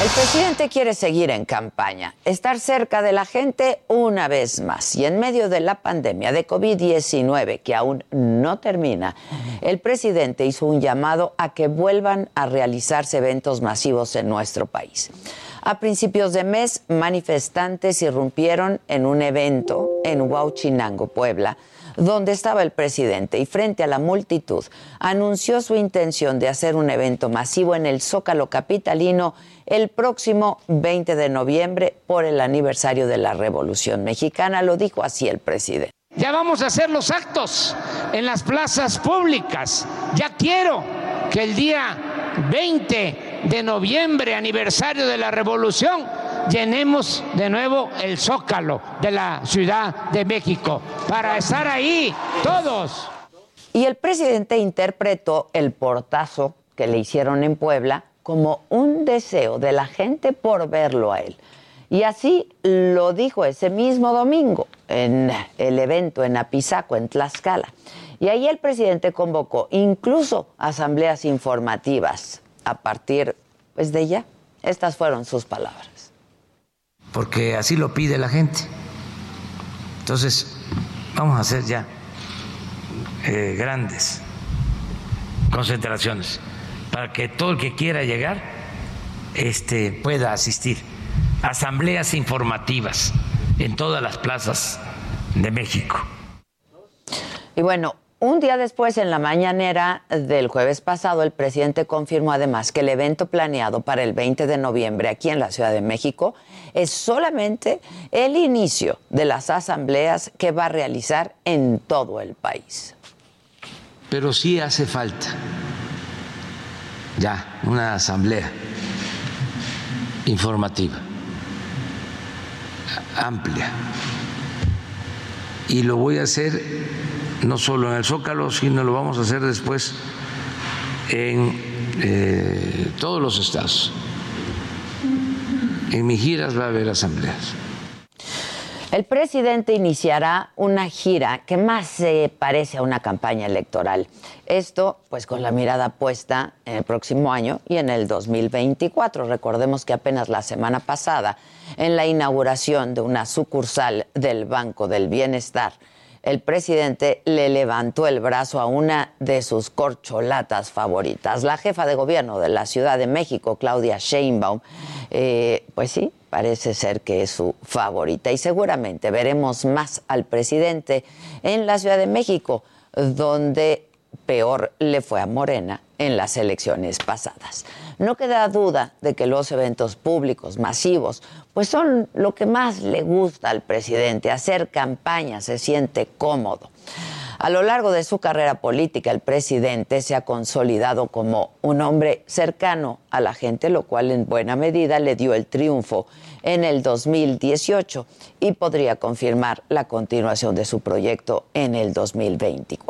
El presidente quiere seguir en campaña, estar cerca de la gente una vez más. Y en medio de la pandemia de COVID-19, que aún no termina, el presidente hizo un llamado a que vuelvan a realizarse eventos masivos en nuestro país. A principios de mes, manifestantes irrumpieron en un evento en Huauchinango, Puebla, donde estaba el presidente y frente a la multitud anunció su intención de hacer un evento masivo en el Zócalo Capitalino el próximo 20 de noviembre por el aniversario de la Revolución Mexicana. Lo dijo así el presidente. Ya vamos a hacer los actos en las plazas públicas. Ya quiero que el día 20 de noviembre, aniversario de la Revolución, llenemos de nuevo el zócalo de la Ciudad de México para estar ahí todos. Y el presidente interpretó el portazo que le hicieron en Puebla como un deseo de la gente por verlo a él. Y así lo dijo ese mismo domingo en el evento en Apizaco, en Tlaxcala. Y ahí el presidente convocó incluso asambleas informativas a partir pues, de ya. Estas fueron sus palabras. Porque así lo pide la gente. Entonces, vamos a hacer ya eh, grandes concentraciones para que todo el que quiera llegar este, pueda asistir. Asambleas informativas en todas las plazas de México. Y bueno, un día después, en la mañanera del jueves pasado, el presidente confirmó además que el evento planeado para el 20 de noviembre aquí en la Ciudad de México es solamente el inicio de las asambleas que va a realizar en todo el país. Pero sí hace falta ya una asamblea informativa amplia. Y lo voy a hacer no solo en el Zócalo, sino lo vamos a hacer después en eh, todos los estados. En mis giras va a haber asambleas. El presidente iniciará una gira que más se parece a una campaña electoral. Esto, pues con la mirada puesta en el próximo año y en el 2024. Recordemos que apenas la semana pasada, en la inauguración de una sucursal del Banco del Bienestar, el presidente le levantó el brazo a una de sus corcholatas favoritas. La jefa de gobierno de la Ciudad de México, Claudia Sheinbaum, eh, pues sí, parece ser que es su favorita y seguramente veremos más al presidente en la Ciudad de México, donde peor le fue a Morena en las elecciones pasadas. No queda duda de que los eventos públicos masivos pues son lo que más le gusta al presidente, hacer campaña, se siente cómodo. A lo largo de su carrera política, el presidente se ha consolidado como un hombre cercano a la gente, lo cual en buena medida le dio el triunfo en el 2018 y podría confirmar la continuación de su proyecto en el 2024.